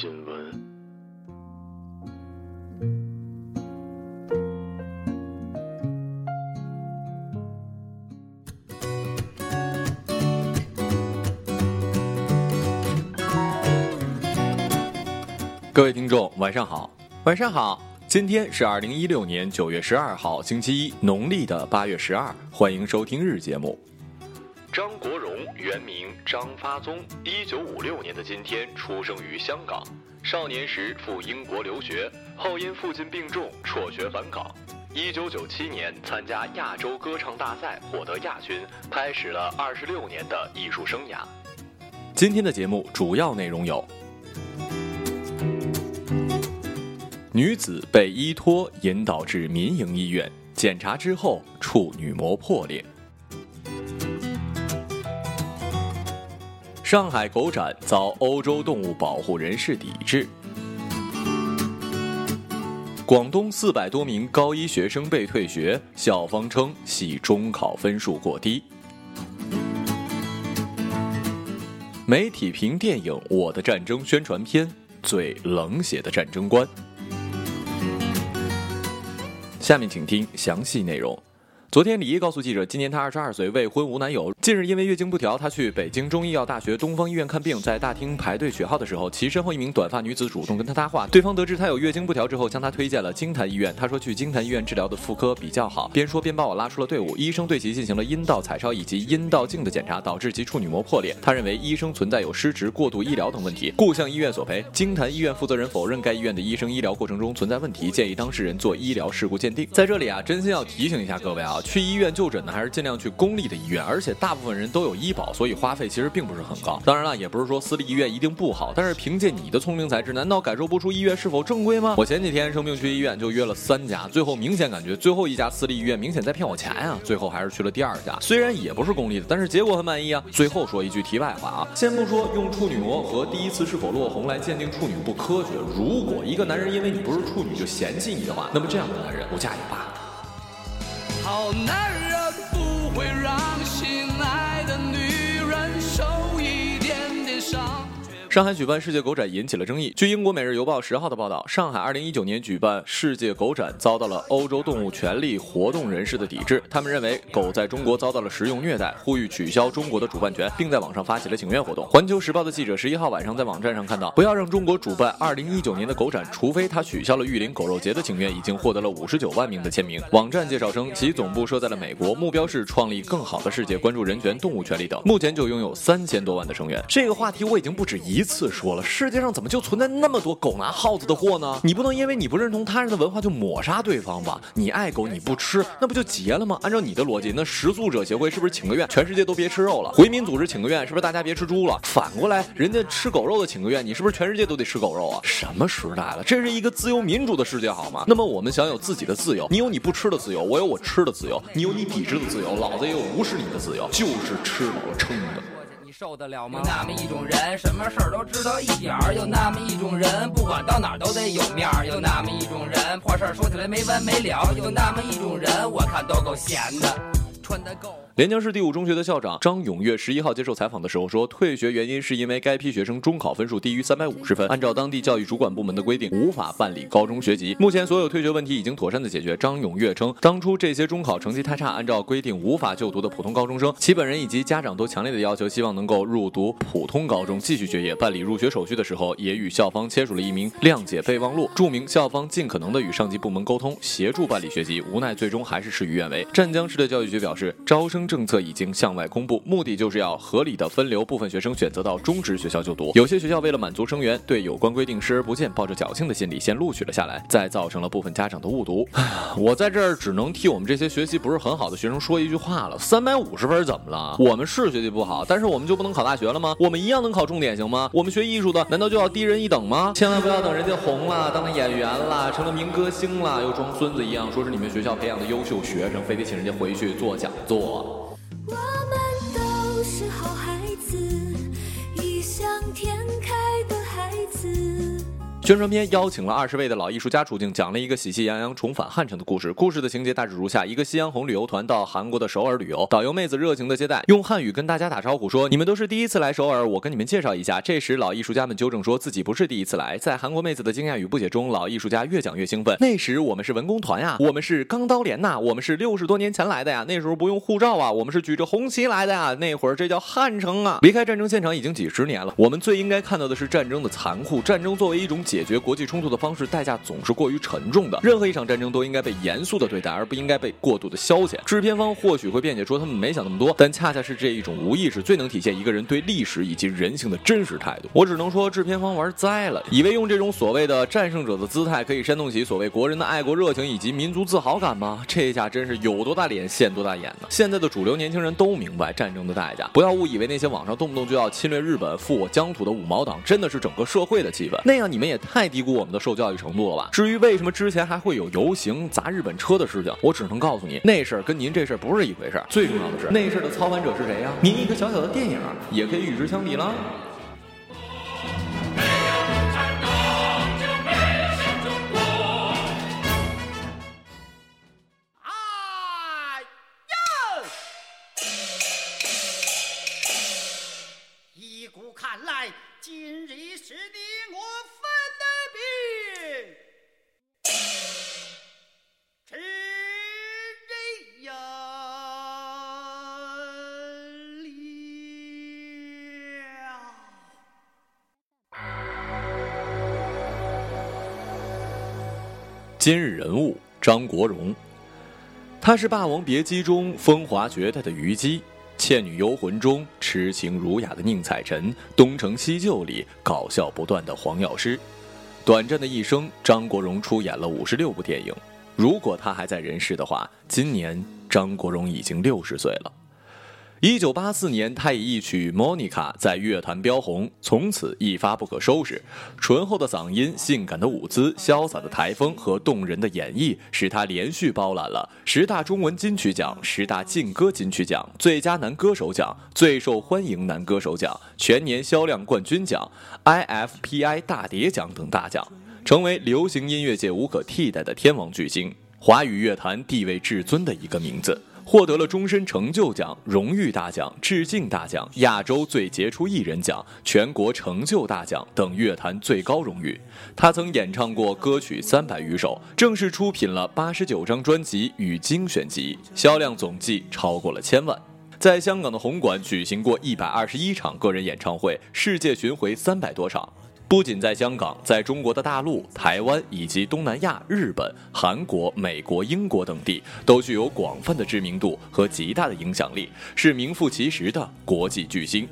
新闻。各位听众，晚上好，晚上好。今天是二零一六年九月十二号，星期一，农历的八月十二。欢迎收听日节目。张国荣原名张发宗，一九五六年的今天出生于香港。少年时赴英国留学，后因父亲病重辍学返港。一九九七年参加亚洲歌唱大赛，获得亚军，开始了二十六年的艺术生涯。今天的节目主要内容有。女子被依托引导至民营医院检查之后，处女膜破裂。上海狗展遭欧洲动物保护人士抵制。广东四百多名高一学生被退学，校方称系中考分数过低。媒体评电影《我的战争》宣传片最冷血的战争观。下面请听详细内容。昨天，李毅告诉记者，今年他二十二岁，未婚无男友。近日，因为月经不调，他去北京中医药大学东方医院看病，在大厅排队取号的时候，其身后一名短发女子主动跟他搭话。对方得知他有月经不调之后，将他推荐了京坛医院。他说去京坛医院治疗的妇科比较好。边说边把我拉出了队伍。医生对其进行了阴道彩超以及阴道镜的检查，导致其处女膜破裂。他认为医生存在有失职、过度医疗等问题，故向医院索赔。京坛医院负责人否认该医院的医生医疗过程中存在问题，建议当事人做医疗事故鉴定。在这里啊，真心要提醒一下各位啊，去医院就诊呢，还是尽量去公立的医院，而且大部分人都有医保，所以花费其实并不是很高。当然了，也不是说私立医院一定不好，但是凭借你的聪明才智，难道感受不出医院是否正规吗？我前几天生病去医院，就约了三家，最后明显感觉最后一家私立医院明显在骗我钱啊，最后还是去了第二家，虽然也不是公立的，但是结果很满意啊。最后说一句题外话啊，先不说用处女膜和第一次是否落红来鉴定处女不科学，如果一个男人因为你不是处女就嫌弃你的话，那么这样的男人不嫁也罢。好男人不会让上海举办世界狗展引起了争议。据英国《每日邮报》十号的报道，上海2019年举办世界狗展遭到了欧洲动物权利活动人士的抵制。他们认为狗在中国遭到了食用虐待，呼吁取消中国的主办权，并在网上发起了请愿活动。环球时报的记者十一号晚上在网站上看到，不要让中国主办2019年的狗展，除非他取消了玉林狗肉节的请愿，已经获得了59万名的签名。网站介绍称，其总部设在了美国，目标是创立更好的世界，关注人权、动物权利等。目前就拥有三千多万的成员。这个话题我已经不止一一次说了，世界上怎么就存在那么多狗拿耗子的货呢？你不能因为你不认同他人的文化就抹杀对方吧？你爱狗你不吃，那不就结了吗？按照你的逻辑，那食素者协会是不是请个愿，全世界都别吃肉了？回民组织请个愿，是不是大家别吃猪了？反过来，人家吃狗肉的请个愿，你是不是全世界都得吃狗肉啊？什么时代了？这是一个自由民主的世界好吗？那么我们享有自己的自由，你有你不吃的自由，我有我吃的自由，你有你抵制的自由，老子也有无视你的自由，就是吃饱撑的。受得了吗？有那么一种人，什么事儿都知道一点儿；有那么一种人，不管到哪儿都得有面儿；有那么一种人，破事儿说起来没完没了；有那么一种人，我看都够闲的，穿的够。连江市第五中学的校长张永月十一号接受采访的时候说，退学原因是因为该批学生中考分数低于三百五十分，按照当地教育主管部门的规定，无法办理高中学籍。目前所有退学问题已经妥善的解决。张永月称，当初这些中考成绩太差，按照规定无法就读的普通高中生，其本人以及家长都强烈的要求，希望能够入读普通高中继续学业。办理入学手续的时候，也与校方签署了一名谅解备忘录，注明校方尽可能的与上级部门沟通，协助办理学籍。无奈最终还是事与愿违。湛江市的教育局表示，招生政策已经向外公布，目的就是要合理的分流部分学生选择到中职学校就读。有些学校为了满足生源，对有关规定视而不见，抱着侥幸的心理先录取了下来，再造成了部分家长的误读。我在这儿只能替我们这些学习不是很好的学生说一句话了：三百五十分怎么了？我们是学习不好，但是我们就不能考大学了吗？我们一样能考重点行吗？我们学艺术的难道就要低人一等吗？千万不要等人家红了，当了演员了，成了民歌星了，又装孙子一样说是你们学校培养的优秀学生，非得请人家回去做讲座。宣传片邀请了二十位的老艺术家出镜，讲了一个喜气洋洋重返汉城的故事。故事的情节大致如下：一个夕阳红旅游团到韩国的首尔旅游，导游妹子热情的接待，用汉语跟大家打招呼说：“你们都是第一次来首尔，我跟你们介绍一下。”这时老艺术家们纠正说自己不是第一次来。在韩国妹子的惊讶与不解中，老艺术家越讲越兴奋。那时我们是文工团呀，我们是钢刀连呐，我们是六十多年前来的呀，那时候不用护照啊，我们是举着红旗来的呀，那会儿这叫汉城啊。离开战争现场已经几十年了，我们最应该看到的是战争的残酷。战争作为一种解解决国际冲突的。方式代价总是过于沉重的。任何一场战争都应该被严肃的对待，而不应该被过度的消遣。制片方或许会辩解说他们没想那么多，但恰恰是这一种无意识最能体现一个人对历史以及人性的真实态度。我只能说制片方玩栽了，以为用这种所谓的战胜者的姿态可以煽动起所谓国人的爱国热情以及民族自豪感吗？这下真是有多大脸现多大眼呢！现在的主流年轻人都明白战争的代价，不要误以为那些网上动不动就要侵略日本、复我疆土的五毛党真的是整个社会的气氛，那样你们也太低估我们的受教育程度了吧？至于为什么之前还会有游行砸日本车的事情，我只能告诉你，那事儿跟您这事儿不是一回事儿。最重要的是，那事儿的操盘者是谁呀？您一个小小的电影也可以与之相比了。今日人物张国荣，他是《霸王别姬》中风华绝代的虞姬，《倩女幽魂》中痴情儒雅的宁采臣，《东成西就》里搞笑不断的黄药师。短暂的一生，张国荣出演了五十六部电影。如果他还在人世的话，今年张国荣已经六十岁了。一九八四年，他以一曲《Monica》在乐坛飙红，从此一发不可收拾。醇厚的嗓音、性感的舞姿、潇洒的台风和动人的演绎，使他连续包揽了十大中文金曲奖、十大劲歌金曲奖、最佳男歌手奖、最受欢迎男歌手奖、全年销量冠军奖、IFPI 大碟奖等大奖，成为流行音乐界无可替代的天王巨星，华语乐坛地位至尊的一个名字。获得了终身成就奖、荣誉大奖、致敬大奖、亚洲最杰出艺人奖、全国成就大奖等乐坛最高荣誉。他曾演唱过歌曲三百余首，正式出品了八十九张专辑与精选集，销量总计超过了千万。在香港的红馆举行过一百二十一场个人演唱会，世界巡回三百多场。不仅在香港，在中国的大陆、台湾以及东南亚、日本、韩国、美国、英国等地，都具有广泛的知名度和极大的影响力，是名副其实的国际巨星。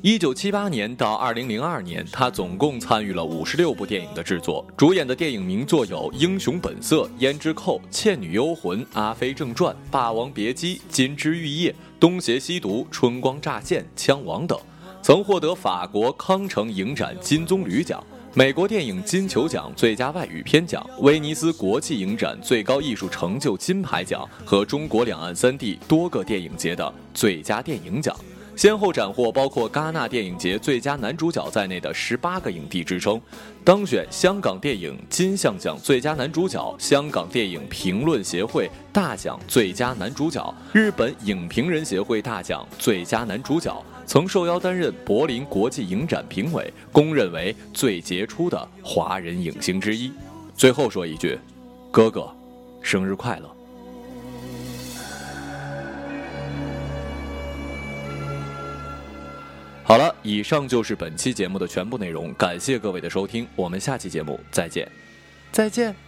一九七八年到二零零二年，他总共参与了五十六部电影的制作，主演的电影名作有《英雄本色》《胭脂扣》《倩女幽魂》《阿飞正传》《霸王别姬》《金枝玉叶》《东邪西毒》《春光乍现》《枪王》等。曾获得法国康城影展金棕榈奖、美国电影金球奖最佳外语片奖、威尼斯国际影展最高艺术成就金牌奖和中国两岸三地多个电影节的最佳电影奖，先后斩获包括戛纳电影节最佳男主角在内的十八个影帝之称，当选香港电影金像奖最佳男主角、香港电影评论协会大奖最佳男主角、日本影评人协会大奖最佳男主角。曾受邀担任柏林国际影展评委，公认为最杰出的华人影星之一。最后说一句，哥哥，生日快乐！好了，以上就是本期节目的全部内容，感谢各位的收听，我们下期节目再见，再见。